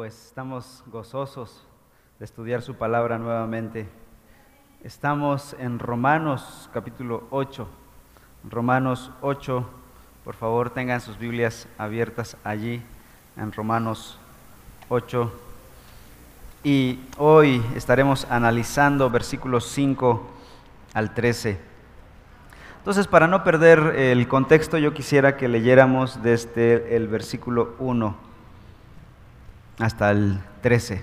pues estamos gozosos de estudiar su palabra nuevamente. Estamos en Romanos capítulo 8. Romanos 8, por favor tengan sus Biblias abiertas allí, en Romanos 8. Y hoy estaremos analizando versículos 5 al 13. Entonces, para no perder el contexto, yo quisiera que leyéramos desde el versículo 1 hasta el 13.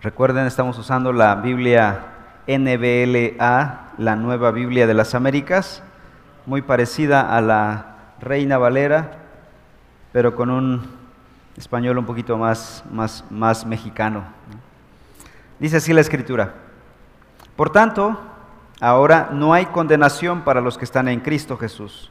Recuerden, estamos usando la Biblia NBLA, la nueva Biblia de las Américas, muy parecida a la Reina Valera, pero con un español un poquito más, más, más mexicano. Dice así la escritura. Por tanto, ahora no hay condenación para los que están en Cristo Jesús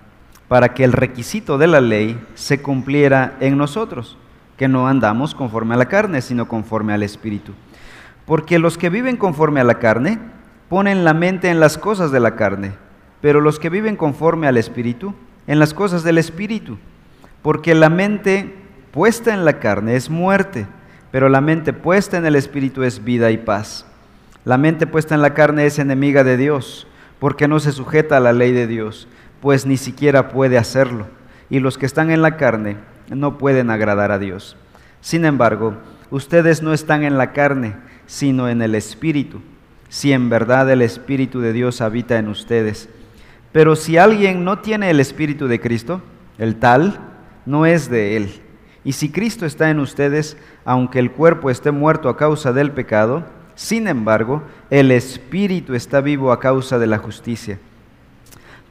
para que el requisito de la ley se cumpliera en nosotros, que no andamos conforme a la carne, sino conforme al Espíritu. Porque los que viven conforme a la carne ponen la mente en las cosas de la carne, pero los que viven conforme al Espíritu, en las cosas del Espíritu. Porque la mente puesta en la carne es muerte, pero la mente puesta en el Espíritu es vida y paz. La mente puesta en la carne es enemiga de Dios, porque no se sujeta a la ley de Dios pues ni siquiera puede hacerlo, y los que están en la carne no pueden agradar a Dios. Sin embargo, ustedes no están en la carne, sino en el Espíritu, si en verdad el Espíritu de Dios habita en ustedes. Pero si alguien no tiene el Espíritu de Cristo, el tal no es de él. Y si Cristo está en ustedes, aunque el cuerpo esté muerto a causa del pecado, sin embargo, el Espíritu está vivo a causa de la justicia.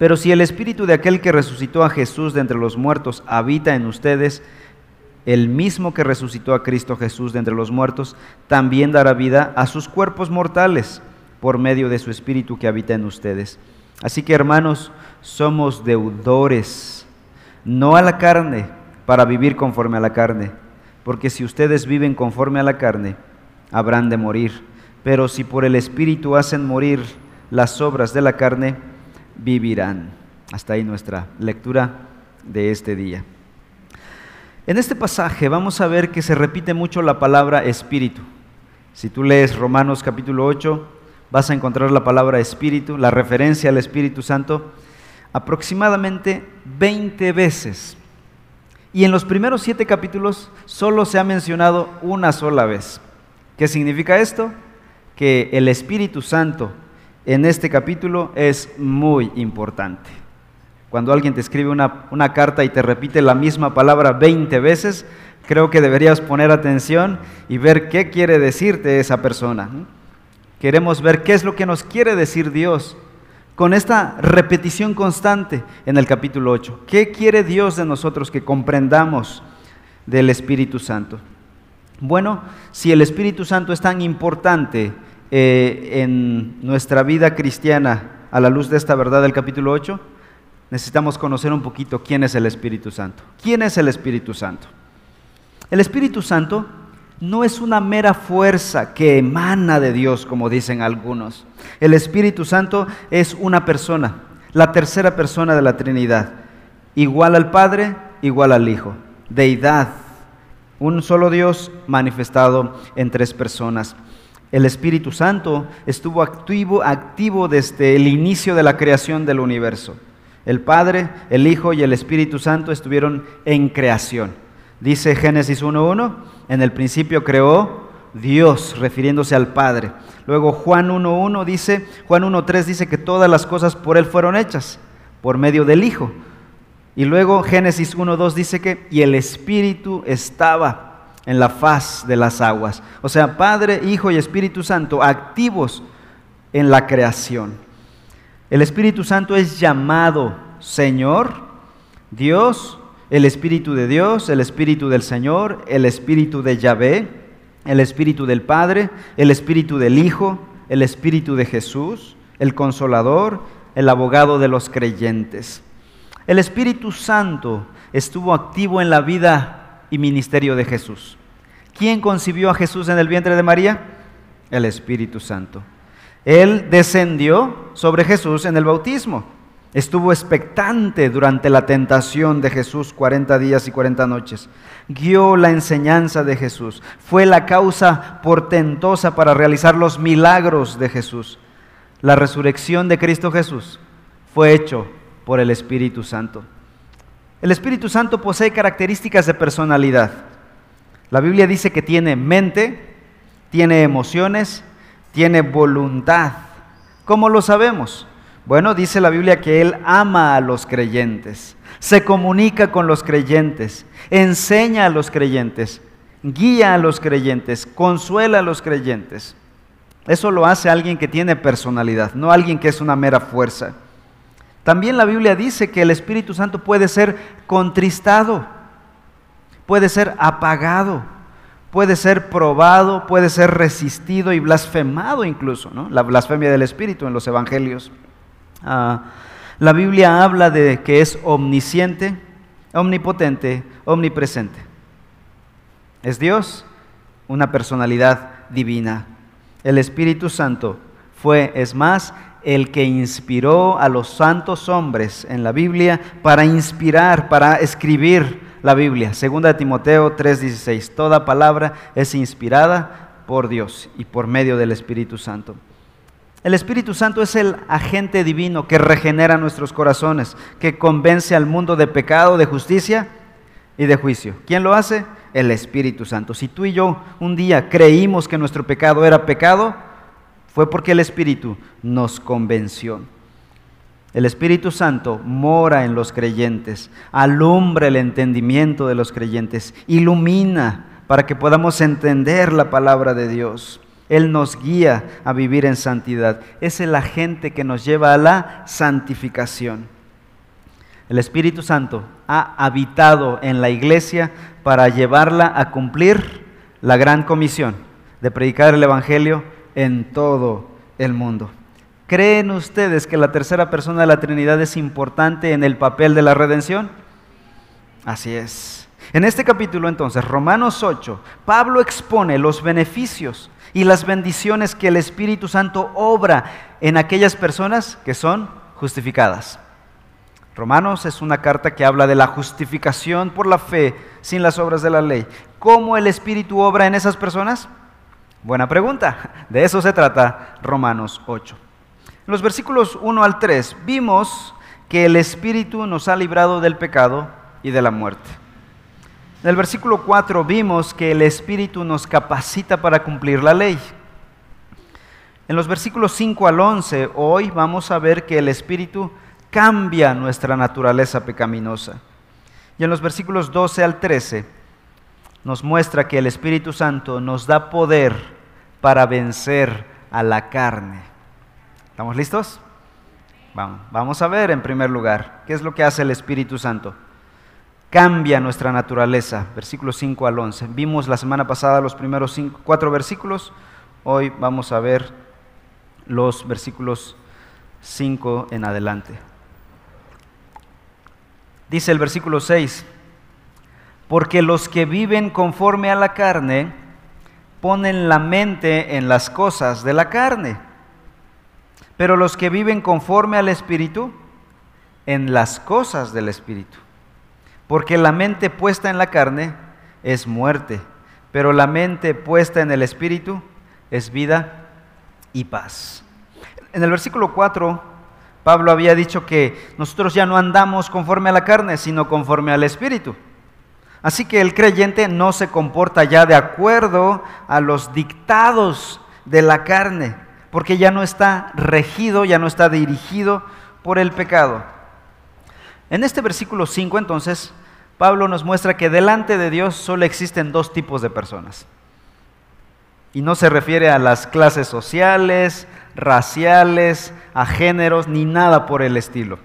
Pero si el espíritu de aquel que resucitó a Jesús de entre los muertos habita en ustedes, el mismo que resucitó a Cristo Jesús de entre los muertos, también dará vida a sus cuerpos mortales por medio de su espíritu que habita en ustedes. Así que hermanos, somos deudores, no a la carne, para vivir conforme a la carne, porque si ustedes viven conforme a la carne, habrán de morir. Pero si por el espíritu hacen morir las obras de la carne, vivirán. Hasta ahí nuestra lectura de este día. En este pasaje vamos a ver que se repite mucho la palabra espíritu. Si tú lees Romanos capítulo 8, vas a encontrar la palabra espíritu, la referencia al Espíritu Santo, aproximadamente 20 veces. Y en los primeros siete capítulos solo se ha mencionado una sola vez. ¿Qué significa esto? Que el Espíritu Santo en este capítulo es muy importante. Cuando alguien te escribe una, carta y te repite la misma palabra 20 veces, creo que deberías poner atención y ver qué quiere decirte esa persona. Queremos ver qué es lo que nos quiere decir Dios con esta repetición constante en el capítulo 8. ¿Qué quiere Dios de nosotros que comprendamos del Espíritu Santo? Bueno, si el Espíritu Santo es tan importante, eh, en nuestra vida cristiana a la luz de esta verdad del capítulo 8, necesitamos conocer un poquito quién es el Espíritu Santo. ¿Quién es el Espíritu Santo? El Espíritu Santo no es una mera fuerza que emana de Dios, como dicen algunos. El Espíritu Santo es una persona, la tercera persona de la Trinidad, igual al Padre, igual al Hijo, deidad, un solo Dios manifestado en tres personas. El Espíritu Santo estuvo activo, desde el inicio de la creación del universo. El Padre, el Hijo y el Espíritu Santo estuvieron en creación. Dice Génesis 1.1, en el principio creó Dios, refiriéndose al Padre. Luego Juan 1.1 dice, Juan 1.3 dice que todas las cosas por Él fueron hechas, por medio del Hijo. Y luego Génesis 1.2 dice que, y el Espíritu estaba en la faz de las aguas. O sea, Padre, Hijo y Espíritu Santo activos en la creación. El Espíritu Santo es llamado Señor, Dios, el Espíritu de Dios, el Espíritu del Señor, el Espíritu de Yahvé, el Espíritu del Padre, el Espíritu del Hijo, el Espíritu de Jesús, el Consolador, el abogado de los creyentes. El Espíritu Santo estuvo activo en la vida y ministerio de Jesús. ¿Quién concibió a Jesús en el vientre de María? El Espíritu Santo. Él descendió sobre Jesús en el bautismo. Estuvo expectante durante la tentación de Jesús 40 días y 40 noches. Guió la enseñanza de Jesús. Fue la causa portentosa para realizar los milagros de Jesús. La resurrección de Cristo Jesús fue hecho por el Espíritu Santo. El Espíritu Santo posee características de personalidad. La Biblia dice que tiene mente, tiene emociones, tiene voluntad. ¿Cómo lo sabemos? Bueno, dice la Biblia que Él ama a los creyentes, se comunica con los creyentes, enseña a los creyentes, guía a los creyentes, consuela a los creyentes. Eso lo hace alguien que tiene personalidad, no alguien que es una mera fuerza. También la Biblia dice que el Espíritu Santo puede ser contristado, puede ser apagado, puede ser probado, puede ser resistido y blasfemado incluso, ¿no? La blasfemia del Espíritu en los Evangelios. Ah, la Biblia habla de que es omnisciente, omnipotente, omnipresente. Es Dios, una personalidad divina. El Espíritu Santo fue, es más, el que inspiró a los santos hombres en la Biblia para inspirar, para escribir la Biblia. Segunda de Timoteo 3:16. Toda palabra es inspirada por Dios y por medio del Espíritu Santo. El Espíritu Santo es el agente divino que regenera nuestros corazones, que convence al mundo de pecado, de justicia y de juicio. ¿Quién lo hace? El Espíritu Santo. Si tú y yo un día creímos que nuestro pecado era pecado, fue porque el Espíritu nos convenció. El Espíritu Santo mora en los creyentes, alumbra el entendimiento de los creyentes, ilumina para que podamos entender la palabra de Dios. Él nos guía a vivir en santidad. Es el agente que nos lleva a la santificación. El Espíritu Santo ha habitado en la iglesia para llevarla a cumplir la gran comisión de predicar el Evangelio en todo el mundo. ¿Creen ustedes que la tercera persona de la Trinidad es importante en el papel de la redención? Así es. En este capítulo entonces, Romanos 8, Pablo expone los beneficios y las bendiciones que el Espíritu Santo obra en aquellas personas que son justificadas. Romanos es una carta que habla de la justificación por la fe sin las obras de la ley. ¿Cómo el Espíritu obra en esas personas? Buena pregunta. De eso se trata Romanos 8. En los versículos 1 al 3 vimos que el Espíritu nos ha librado del pecado y de la muerte. En el versículo 4 vimos que el Espíritu nos capacita para cumplir la ley. En los versículos 5 al 11 hoy vamos a ver que el Espíritu cambia nuestra naturaleza pecaminosa. Y en los versículos 12 al 13 nos muestra que el Espíritu Santo nos da poder para vencer a la carne. ¿Estamos listos? Vamos, vamos a ver en primer lugar qué es lo que hace el Espíritu Santo. Cambia nuestra naturaleza, versículos 5 al 11. Vimos la semana pasada los primeros cuatro versículos, hoy vamos a ver los versículos 5 en adelante. Dice el versículo 6, porque los que viven conforme a la carne ponen la mente en las cosas de la carne, pero los que viven conforme al Espíritu, en las cosas del Espíritu. Porque la mente puesta en la carne es muerte, pero la mente puesta en el Espíritu es vida y paz. En el versículo 4, Pablo había dicho que nosotros ya no andamos conforme a la carne, sino conforme al Espíritu. Así que el creyente no se comporta ya de acuerdo a los dictados de la carne, porque ya no está regido, ya no está dirigido por el pecado. En este versículo 5 entonces, Pablo nos muestra que delante de Dios solo existen dos tipos de personas. Y no se refiere a las clases sociales, raciales, a géneros, ni nada por el estilo.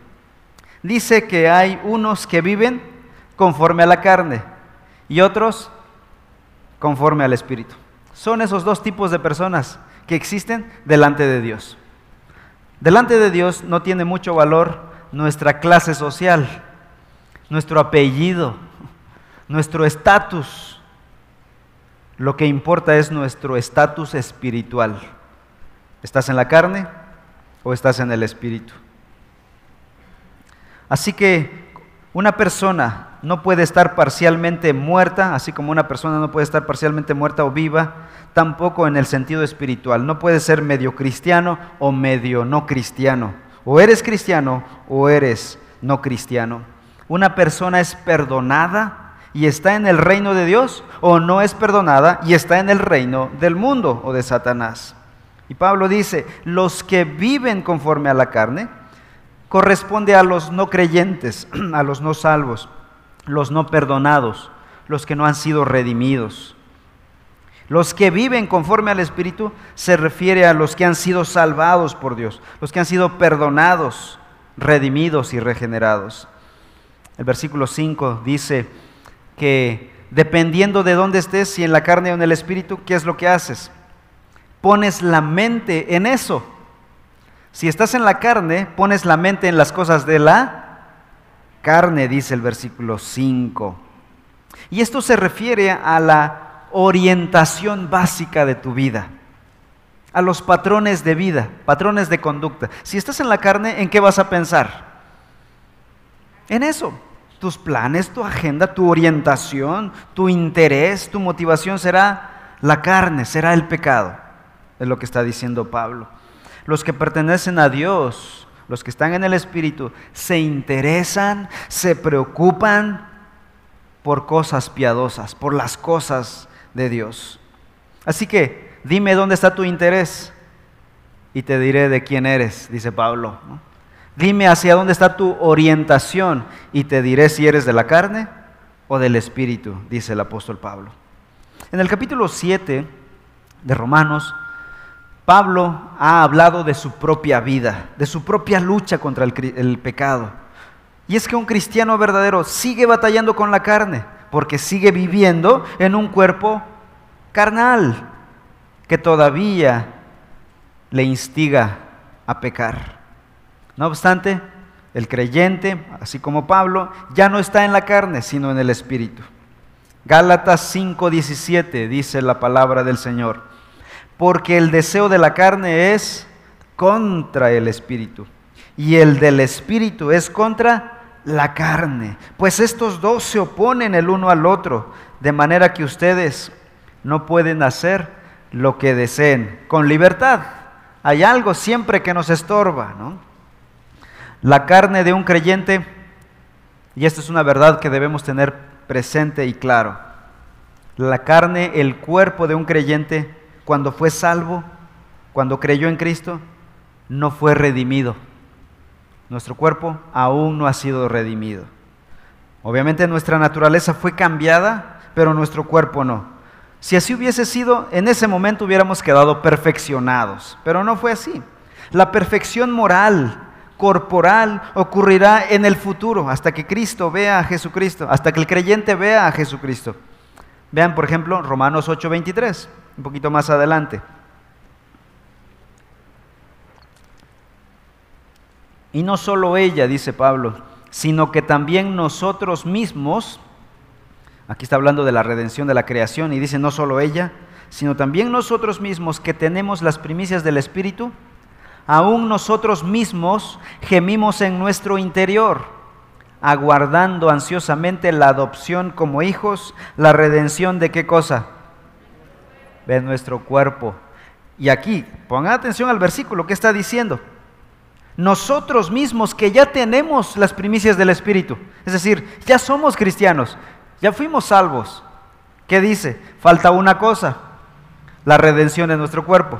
Dice que hay unos que viven conforme a la carne y otros conforme al Espíritu. son esos dos tipos de personas que existen delante de Dios. Delante de Dios no tiene mucho valor nuestra clase social, nuestro apellido, nuestro estatus. Lo que importa es nuestro estatus espiritual. ¿Estás en la carne o estás en el espíritu? Así que una persona no puede estar parcialmente muerta, así como una persona no puede estar parcialmente muerta o viva, tampoco en el sentido espiritual. No puede ser medio cristiano o medio no cristiano. O eres cristiano o eres no cristiano. Una persona es perdonada y está en el reino de Dios o no es perdonada y está en el reino del mundo o de Satanás. Y Pablo dice, los que viven conforme a la carne corresponde a los no creyentes, a los no salvos los no perdonados, los que no han sido redimidos. Los que viven conforme al Espíritu se refiere a los que han sido salvados por Dios, los que han sido perdonados, redimidos y regenerados. El versículo 5 dice que dependiendo de dónde estés, si en la carne o en el Espíritu, ¿qué es lo que haces? Pones la mente en eso. Si estás en la carne, pones la mente en las cosas de la carne, dice el versículo 5. Y esto se refiere a la orientación básica de tu vida, a los patrones de vida, patrones de conducta. Si estás en la carne, ¿en qué vas a pensar? En eso. Tus planes, tu agenda, tu orientación, tu interés, tu motivación será la carne, será el pecado. Es lo que está diciendo Pablo. Los que pertenecen a Dios los que están en el Espíritu, se interesan, se preocupan por cosas piadosas, por las cosas de Dios. Así que dime dónde está tu interés y te diré de quién eres, dice Pablo. Dime hacia dónde está tu orientación y te diré si eres de la carne o del Espíritu, dice el apóstol Pablo. En el capítulo 7 de Romanos, Pablo ha hablado de su propia vida, de su propia lucha contra el, pecado. Y es que un cristiano verdadero sigue batallando con la carne, porque sigue viviendo en un cuerpo carnal que todavía le instiga a pecar. No obstante, el creyente, así como Pablo, ya no está en la carne, sino en el Espíritu. Gálatas 5:17 dice la palabra del Señor porque el deseo de la carne es contra el espíritu y el del espíritu es contra la carne, pues estos dos se oponen el uno al otro, de manera que ustedes no pueden hacer lo que deseen con libertad. Hay algo siempre que nos estorba, ¿no? La carne de un creyente, y esto es una verdad que debemos tener presente y claro, la carne, el cuerpo de un creyente cuando fue salvo, cuando creyó en Cristo, no fue redimido. Nuestro cuerpo aún no ha sido redimido. Obviamente nuestra naturaleza fue cambiada, pero nuestro cuerpo no. Si así hubiese sido, en ese momento hubiéramos quedado perfeccionados, pero no fue así. La perfección moral, corporal, ocurrirá en el futuro, hasta que Cristo vea a Jesucristo, hasta que el creyente vea a Jesucristo. Vean, por ejemplo, Romanos 8:23 un poquito más adelante. Y no solo ella, dice Pablo, sino que también nosotros mismos, aquí está hablando de la redención de la creación y dice no solo ella, sino también nosotros mismos que tenemos las primicias del Espíritu, aún nosotros mismos gemimos en nuestro interior, aguardando ansiosamente la adopción como hijos, la redención de qué cosa? De nuestro cuerpo. Y aquí, pongan atención al versículo que está diciendo. Nosotros mismos que ya tenemos las primicias del Espíritu, es decir, ya somos cristianos, ya fuimos salvos. ¿Qué dice? Falta una cosa, la redención de nuestro cuerpo.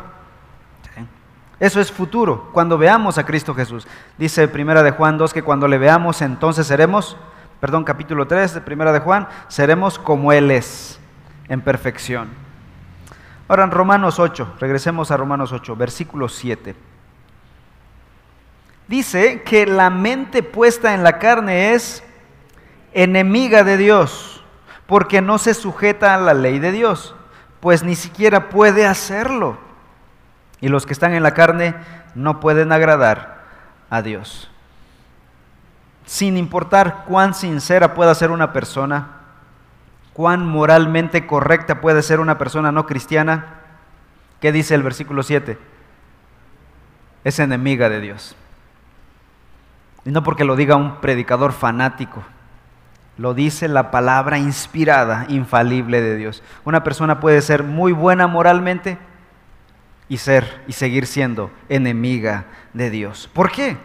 Eso es futuro, cuando veamos a Cristo Jesús. Dice Primera de Juan 2 que cuando le veamos entonces seremos, perdón, capítulo 3 de Primera de Juan, seremos como Él es, en perfección. Ahora en Romanos 8, regresemos a Romanos 8, versículo 7. Dice que la mente puesta en la carne es enemiga de Dios, porque no se sujeta a la ley de Dios, pues ni siquiera puede hacerlo. Y los que están en la carne no pueden agradar a Dios. Sin importar cuán sincera pueda ser una persona, cuán moralmente correcta puede ser una persona no cristiana, ¿qué dice el versículo 7? Es enemiga de Dios. Y no porque lo diga un predicador fanático, lo dice la palabra inspirada, infalible de Dios. Una persona puede ser muy buena moralmente y ser y seguir siendo enemiga de Dios. ¿Por qué?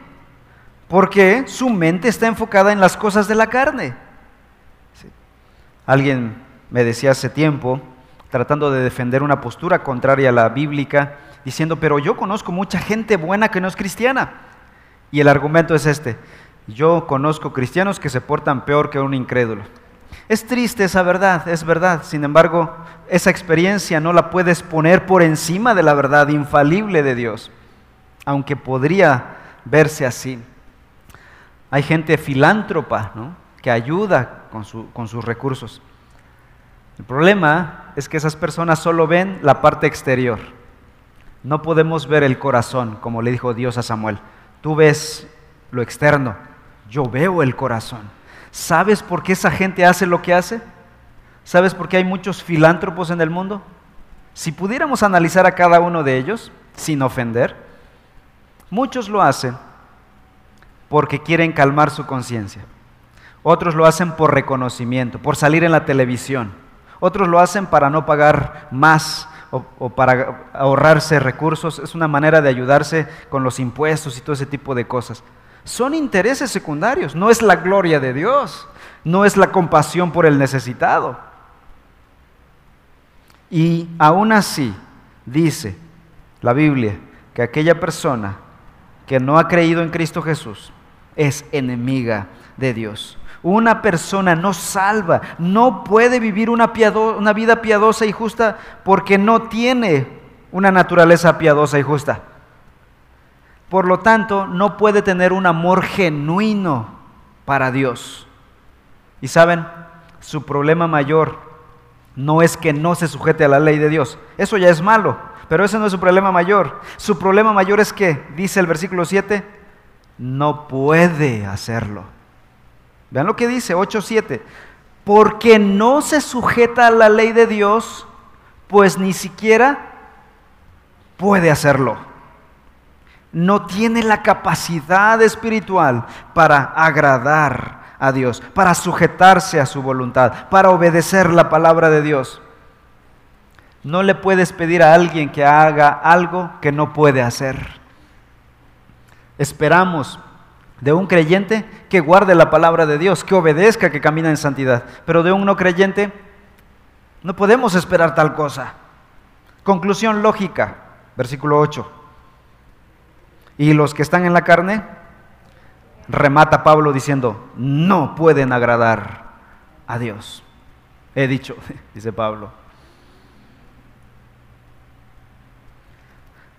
Porque su mente está enfocada en las cosas de la carne. Alguien me decía hace tiempo, tratando de defender una postura contraria a la bíblica, diciendo, pero yo conozco mucha gente buena que no es cristiana. Y el argumento es este, yo conozco cristianos que se portan peor que un incrédulo. Es triste esa verdad, es verdad. Sin embargo, esa experiencia no la puedes poner por encima de la verdad infalible de Dios, aunque podría verse así. Hay gente filántropa que ayuda con, sus recursos. El problema es que esas personas solo ven la parte exterior. No podemos ver el corazón, como le dijo Dios a Samuel. Tú ves lo externo, yo veo el corazón. ¿Sabes por qué esa gente hace lo que hace? ¿Sabes por qué hay muchos filántropos en el mundo? Si pudiéramos analizar a cada uno de ellos, sin ofender, muchos lo hacen porque quieren calmar su conciencia. Otros lo hacen por reconocimiento, por salir en la televisión. Otros lo hacen para no pagar más o, para ahorrarse recursos. Es una manera de ayudarse con los impuestos y todo ese tipo de cosas son intereses secundarios, no es la gloria de Dios, no es la compasión por el necesitado. Y aún así dice la Biblia que aquella persona que no ha creído en Cristo Jesús es enemiga de Dios. Una persona no salva, no puede vivir una, vida piadosa y justa porque no tiene una naturaleza piadosa y justa. Por lo tanto, no puede tener un amor genuino para Dios. Y saben, su problema mayor no es que no se sujete a la ley de Dios. Eso ya es malo, pero ese no es su problema mayor. Su problema mayor es que, dice el versículo 7, no puede hacerlo. Vean lo que dice 8.7. Porque no se sujeta a la ley de Dios, pues ni siquiera puede hacerlo no tiene la capacidad espiritual para agradar a Dios, para sujetarse a su voluntad, para obedecer la palabra de Dios. No le puedes pedir a alguien que haga algo que no puede hacer. Esperamos de un creyente que guarde la palabra de Dios, que obedezca, que camina en santidad. Pero de un no creyente no podemos esperar tal cosa. Conclusión lógica, versículo 8. Y los que están en la carne, remata Pablo diciendo, no pueden agradar a Dios. He dicho, dice Pablo.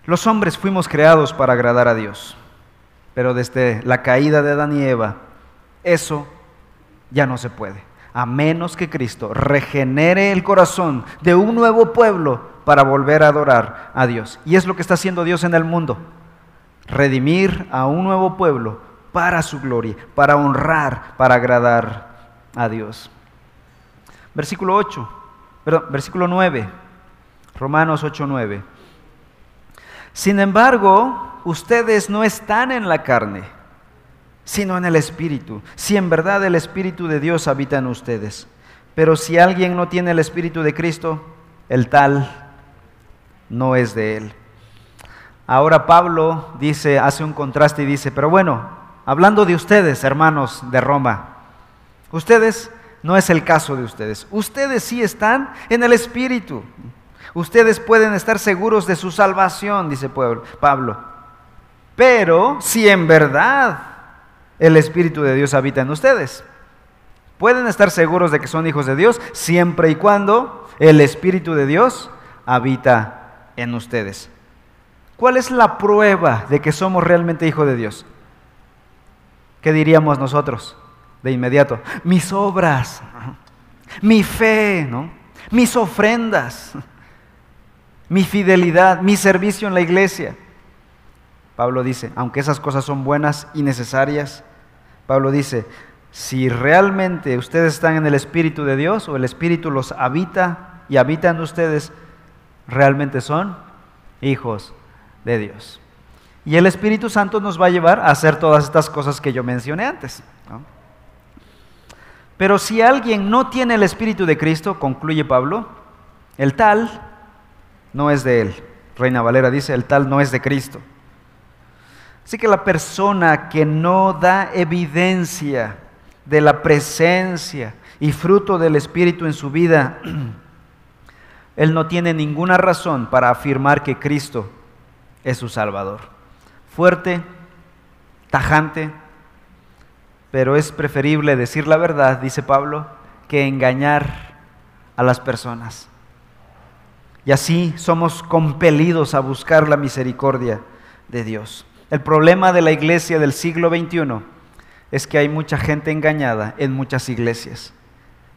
Los hombres fuimos creados para agradar a Dios, pero desde la caída de Adán y Eva, eso ya no se puede, a menos que Cristo regenere el corazón de un nuevo pueblo para volver a adorar a Dios. Y es lo que está haciendo Dios en el mundo redimir a un nuevo pueblo para su gloria, para honrar, para agradar a Dios. Versículo 8, perdón, versículo 9, Romanos 8, 9. Sin embargo, ustedes no están en la carne, sino en el Espíritu, si en verdad el Espíritu de Dios habita en ustedes. Pero si alguien no tiene el Espíritu de Cristo, el tal no es de él. Ahora Pablo dice, hace un contraste y dice, pero bueno, hablando de ustedes, hermanos de Roma, ustedes no es el caso de ustedes. Ustedes sí están en el Espíritu. Ustedes pueden estar seguros de su salvación, dice Pablo. Pero si en verdad el Espíritu de Dios habita en ustedes, pueden estar seguros de que son hijos de Dios siempre y cuando el Espíritu de Dios habita en ustedes. ¿Cuál es la prueba de que somos realmente hijos de Dios? ¿Qué diríamos nosotros de inmediato? Mis obras, mi fe, ¿no? mis ofrendas. mi fidelidad, mi servicio en la iglesia. Pablo dice, aunque esas cosas son buenas y necesarias, Pablo dice, si realmente ustedes están en el Espíritu de Dios o el Espíritu los habita y habita en ustedes, realmente son hijos de Dios. Y el Espíritu Santo nos va a llevar a hacer todas estas cosas que yo mencioné antes. Pero si alguien no tiene el Espíritu de Cristo, concluye Pablo, el tal no es de él. Reina Valera dice, el tal no es de Cristo. Así que la persona que no da evidencia de la presencia y fruto del Espíritu en su vida, él no tiene ninguna razón para afirmar que Cristo es su Salvador. Fuerte, tajante, pero es preferible decir la verdad, dice Pablo, que engañar a las personas. Y así somos compelidos a buscar la misericordia de Dios. El problema de la iglesia del siglo XXI es que hay mucha gente engañada en muchas iglesias.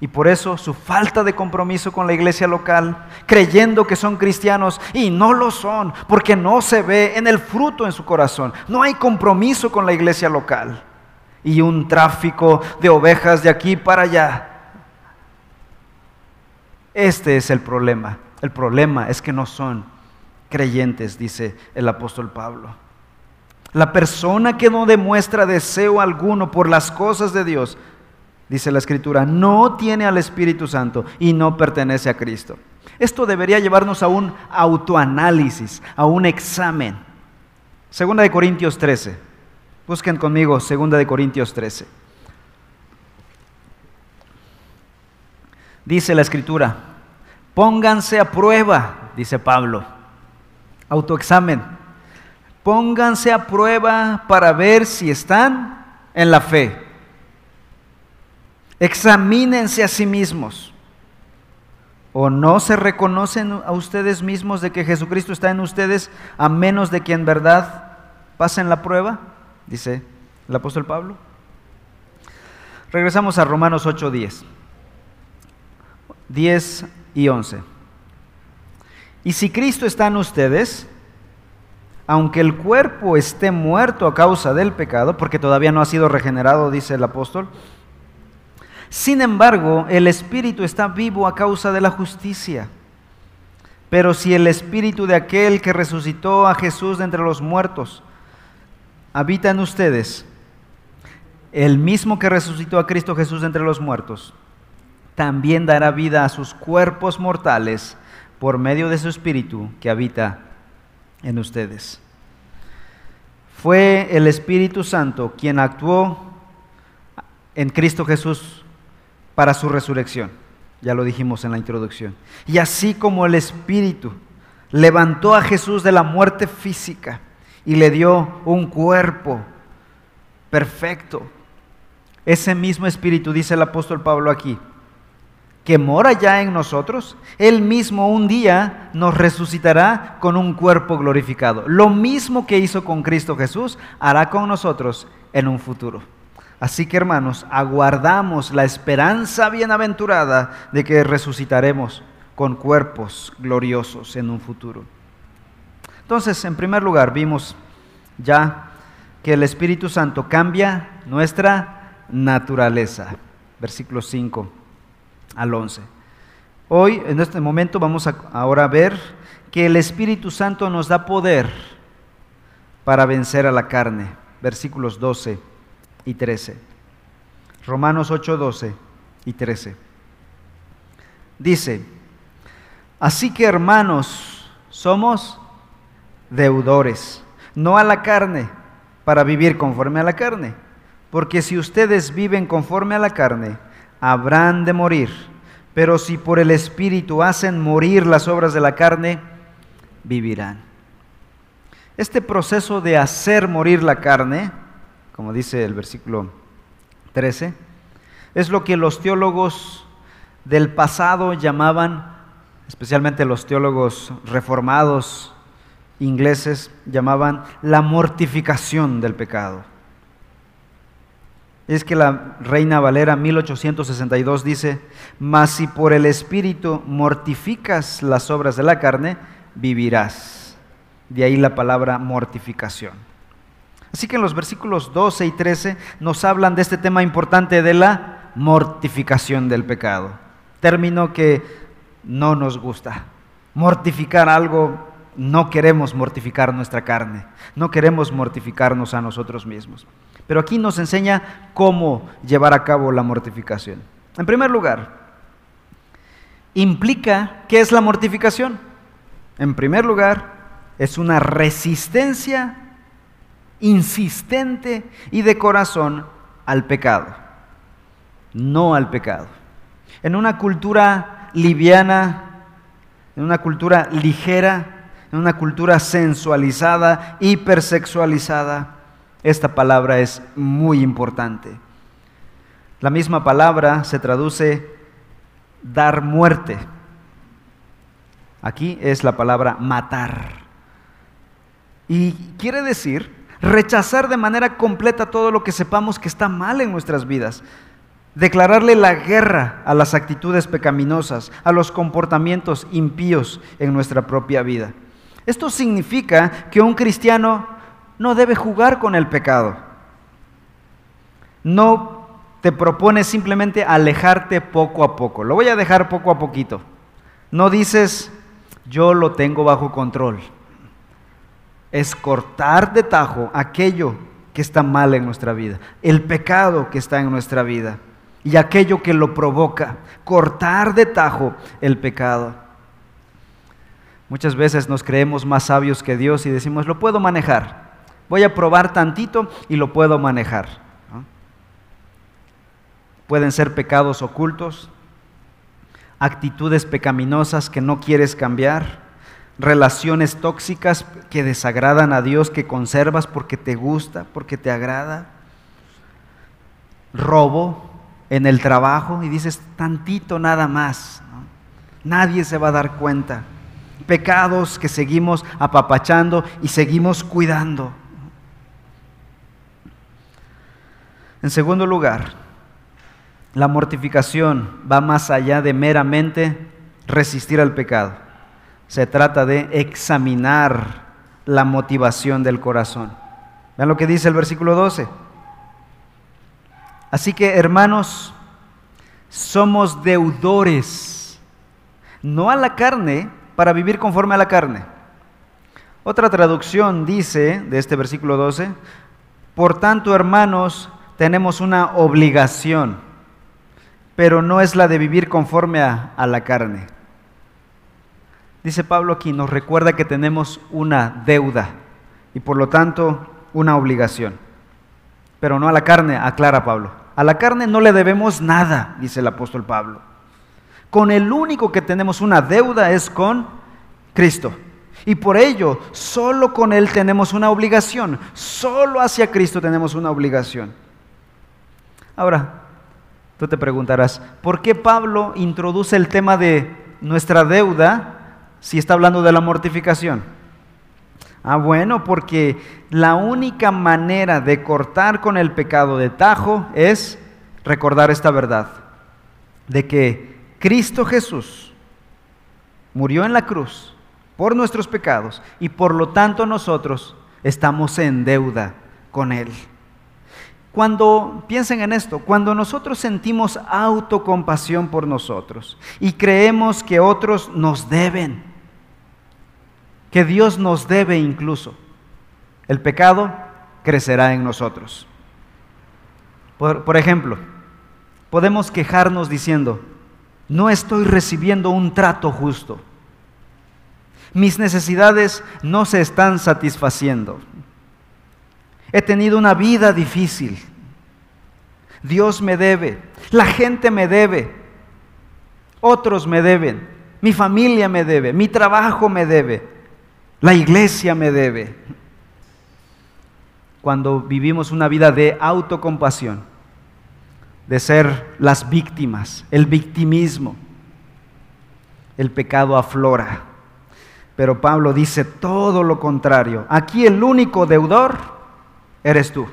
Y por eso su falta de compromiso con la iglesia local, creyendo que son cristianos y no lo son, porque no se ve en el fruto en su corazón. No hay compromiso con la iglesia local y un tráfico de ovejas de aquí para allá. Este es el problema. El problema es que no son creyentes, dice el apóstol Pablo. La persona que no demuestra deseo alguno por las cosas de Dios, dice la Escritura, no tiene al Espíritu Santo y no pertenece a Cristo. Esto debería llevarnos a un autoanálisis, a un examen. Segunda de Corintios 13. Busquen conmigo 2 de Corintios 13. Dice la escritura, pónganse a prueba, dice Pablo. Autoexamen. Pónganse a prueba para ver si están en la fe. Examínense a sí mismos. ¿O no se reconocen a ustedes mismos de que Jesucristo está en ustedes a menos de que en verdad pasen la prueba? dice el apóstol Pablo. Regresamos a Romanos 8, 10. 10 y 11. Y si Cristo está en ustedes, aunque el cuerpo esté muerto a causa del pecado, porque todavía no ha sido regenerado, dice el apóstol, sin embargo, el espíritu está vivo a causa de la justicia. Pero si el espíritu de aquel que resucitó a Jesús de entre los muertos habita en ustedes, el mismo que resucitó a Cristo Jesús de entre los muertos, también dará vida a sus cuerpos mortales por medio de su Espíritu que habita en ustedes. Fue el Espíritu Santo quien actuó en Cristo Jesús para su resurrección. Ya lo dijimos en la introducción. Y así como el Espíritu levantó a Jesús de la muerte física, y le dio un cuerpo perfecto. Ese mismo espíritu, dice el apóstol Pablo aquí, que mora ya en nosotros, Él mismo un día nos resucitará con un cuerpo glorificado. Lo mismo que hizo con Cristo Jesús, hará con nosotros en un futuro. Así que hermanos, aguardamos la esperanza bienaventurada de que resucitaremos con cuerpos gloriosos en un futuro. Entonces, en primer lugar, vimos ya que el Espíritu Santo cambia nuestra naturaleza. Versículo 5 al 11. Hoy, en este momento, vamos a ahora ver que el Espíritu Santo nos da poder para vencer a la carne. Versículos 12 y 13. Romanos 8, 12 y 13. Dice, así que hermanos, somos deudores, no a la carne, para vivir conforme a la carne. Porque si ustedes viven conforme a la carne, habrán de morir. Pero si por el Espíritu hacen morir las obras de la carne, vivirán. Este proceso de hacer morir la carne, como dice el versículo 13, es lo que los teólogos del pasado llamaban, especialmente los teólogos reformados, ingleses llamaban la mortificación del pecado. Es que la Reina Valera 1862 dice, mas si por el Espíritu mortificas las obras de la carne, vivirás. De ahí la palabra mortificación. Así que en los versículos 12 y 13 nos hablan de este tema importante de la mortificación del pecado. Término que no nos gusta. Mortificar algo, no queremos mortificar nuestra carne, no queremos mortificarnos a nosotros mismos. Pero aquí nos enseña cómo llevar a cabo la mortificación. En primer lugar, implica qué es la mortificación. En primer lugar, es una resistencia insistente y de corazón al pecado, no al pecado. En una cultura liviana, en una cultura ligera, en una cultura sensualizada, hipersexualizada, esta palabra es muy importante. La misma palabra se traduce dar muerte. Aquí es la palabra matar. Y quiere decir rechazar de manera completa todo lo que sepamos que está mal en nuestras vidas. Declararle la guerra a las actitudes pecaminosas, a los comportamientos impíos en nuestra propia vida. Esto significa que un cristiano no debe jugar con el pecado. No te propone simplemente alejarte poco a poco. Lo voy a dejar poco a poquito. No dices, yo lo tengo bajo control. Es cortar de tajo aquello que está mal en nuestra vida, el pecado que está en nuestra vida y aquello que lo provoca. Cortar de tajo el pecado. Muchas veces nos creemos más sabios que Dios y decimos, lo puedo manejar. Voy a probar tantito y lo puedo manejar. Pueden ser pecados ocultos, actitudes pecaminosas que no quieres cambiar, relaciones tóxicas que desagradan a Dios, que conservas porque te gusta, porque te agrada, robo en el trabajo y dices tantito nada más, nadie se va a dar cuenta, pecados que seguimos apapachando y seguimos cuidando. En segundo lugar, la mortificación va más allá de meramente resistir al pecado. Se trata de examinar la motivación del corazón. Vean lo que dice el versículo 12. Así que, hermanos, somos deudores, no a la carne, para vivir conforme a la carne. Otra traducción dice de este versículo 12, por tanto, hermanos, tenemos una obligación, pero no es la de vivir conforme a, la carne. Dice Pablo aquí, nos recuerda que tenemos una deuda y por lo tanto una obligación, pero no a la carne, aclara Pablo. A la carne no le debemos nada, dice el apóstol Pablo. Con el único que tenemos una deuda es con Cristo. Y por ello, solo con Él tenemos una obligación, solo hacia Cristo tenemos una obligación. Ahora, tú te preguntarás, ¿por qué Pablo introduce el tema de nuestra deuda si está hablando de la mortificación? Ah, bueno, porque la única manera de cortar con el pecado de tajo es recordar esta verdad, de que Cristo Jesús murió en la cruz por nuestros pecados y por lo tanto nosotros estamos en deuda con Él. Cuando piensen en esto, cuando nosotros sentimos autocompasión por nosotros y creemos que otros nos deben, que Dios nos debe incluso, el pecado crecerá en nosotros. Por, por, ejemplo, podemos quejarnos diciendo, no estoy recibiendo un trato justo, mis necesidades no se están satisfaciendo. He tenido una vida difícil. Dios me debe, la gente me debe, otros me deben, mi familia me debe, mi trabajo me debe, la iglesia me debe. Cuando vivimos una vida de autocompasión, de ser las víctimas, el victimismo, el pecado aflora. Pero Pablo dice todo lo contrario. Aquí el único deudor eres tú.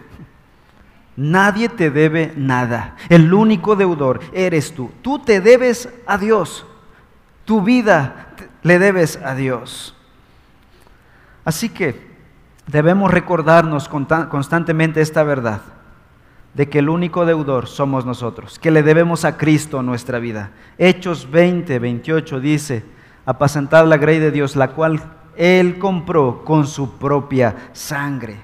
Nadie te debe nada. El único deudor eres tú. Tú te debes a Dios. Tu vida le debes a Dios. Así que debemos recordarnos constantemente esta verdad, de que el único deudor somos nosotros, que le debemos a Cristo nuestra vida. Hechos 20, 28 dice, apacentad la grey de Dios, la cual Él compró con su propia sangre.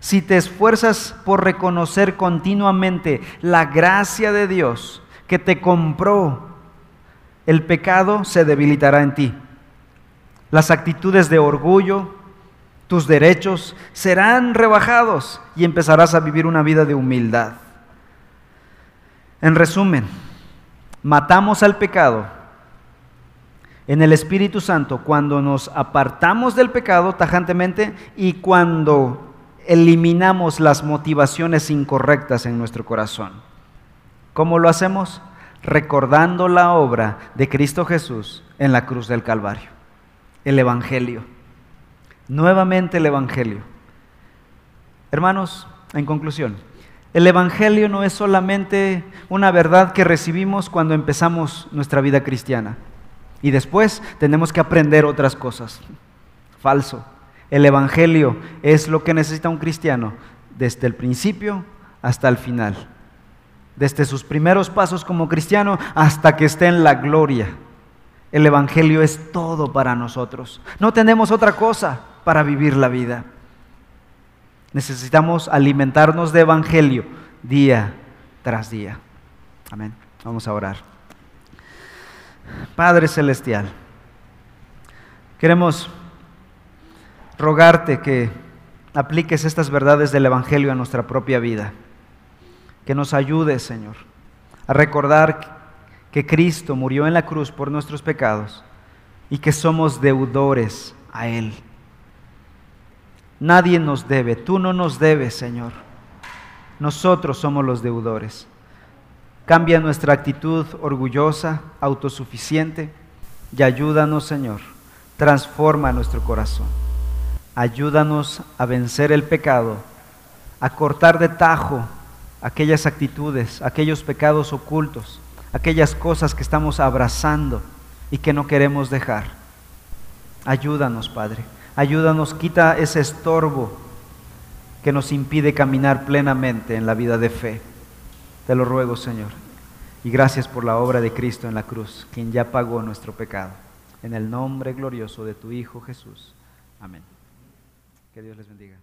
Si te esfuerzas por reconocer continuamente la gracia de Dios que te compró, el pecado se debilitará en ti. Las actitudes de orgullo, tus derechos serán rebajados y empezarás a vivir una vida de humildad. En resumen, matamos al pecado en el Espíritu Santo cuando nos apartamos del pecado tajantemente y cuando eliminamos las motivaciones incorrectas en nuestro corazón. ¿Cómo lo hacemos? Recordando la obra de Cristo Jesús en la cruz del Calvario, el Evangelio. Nuevamente el Evangelio. Hermanos, en conclusión, el Evangelio no es solamente una verdad que recibimos cuando empezamos nuestra vida cristiana y después tenemos que aprender otras cosas. Falso. El Evangelio es lo que necesita un cristiano desde el principio hasta el final. Desde sus primeros pasos como cristiano hasta que esté en la gloria. El Evangelio es todo para nosotros. No tenemos otra cosa para vivir la vida. Necesitamos alimentarnos de Evangelio día tras día. Amén. Vamos a orar. Padre Celestial, queremos rogarte que apliques estas verdades del Evangelio a nuestra propia vida. Que nos ayudes, Señor, a recordar que Cristo murió en la cruz por nuestros pecados y que somos deudores a Él. Nadie nos debe, tú no nos debes, Señor. Nosotros somos los deudores. Cambia nuestra actitud orgullosa, autosuficiente y ayúdanos, Señor. Transforma nuestro corazón. Ayúdanos a vencer el pecado, a cortar de tajo aquellas actitudes, aquellos pecados ocultos, aquellas cosas que estamos abrazando y que no queremos dejar. Ayúdanos, Padre. Ayúdanos, quita ese estorbo que nos impide caminar plenamente en la vida de fe. Te lo ruego, Señor. Y gracias por la obra de Cristo en la cruz, quien ya pagó nuestro pecado. En el nombre glorioso de tu Hijo Jesús. Amén. Que Dios les bendiga.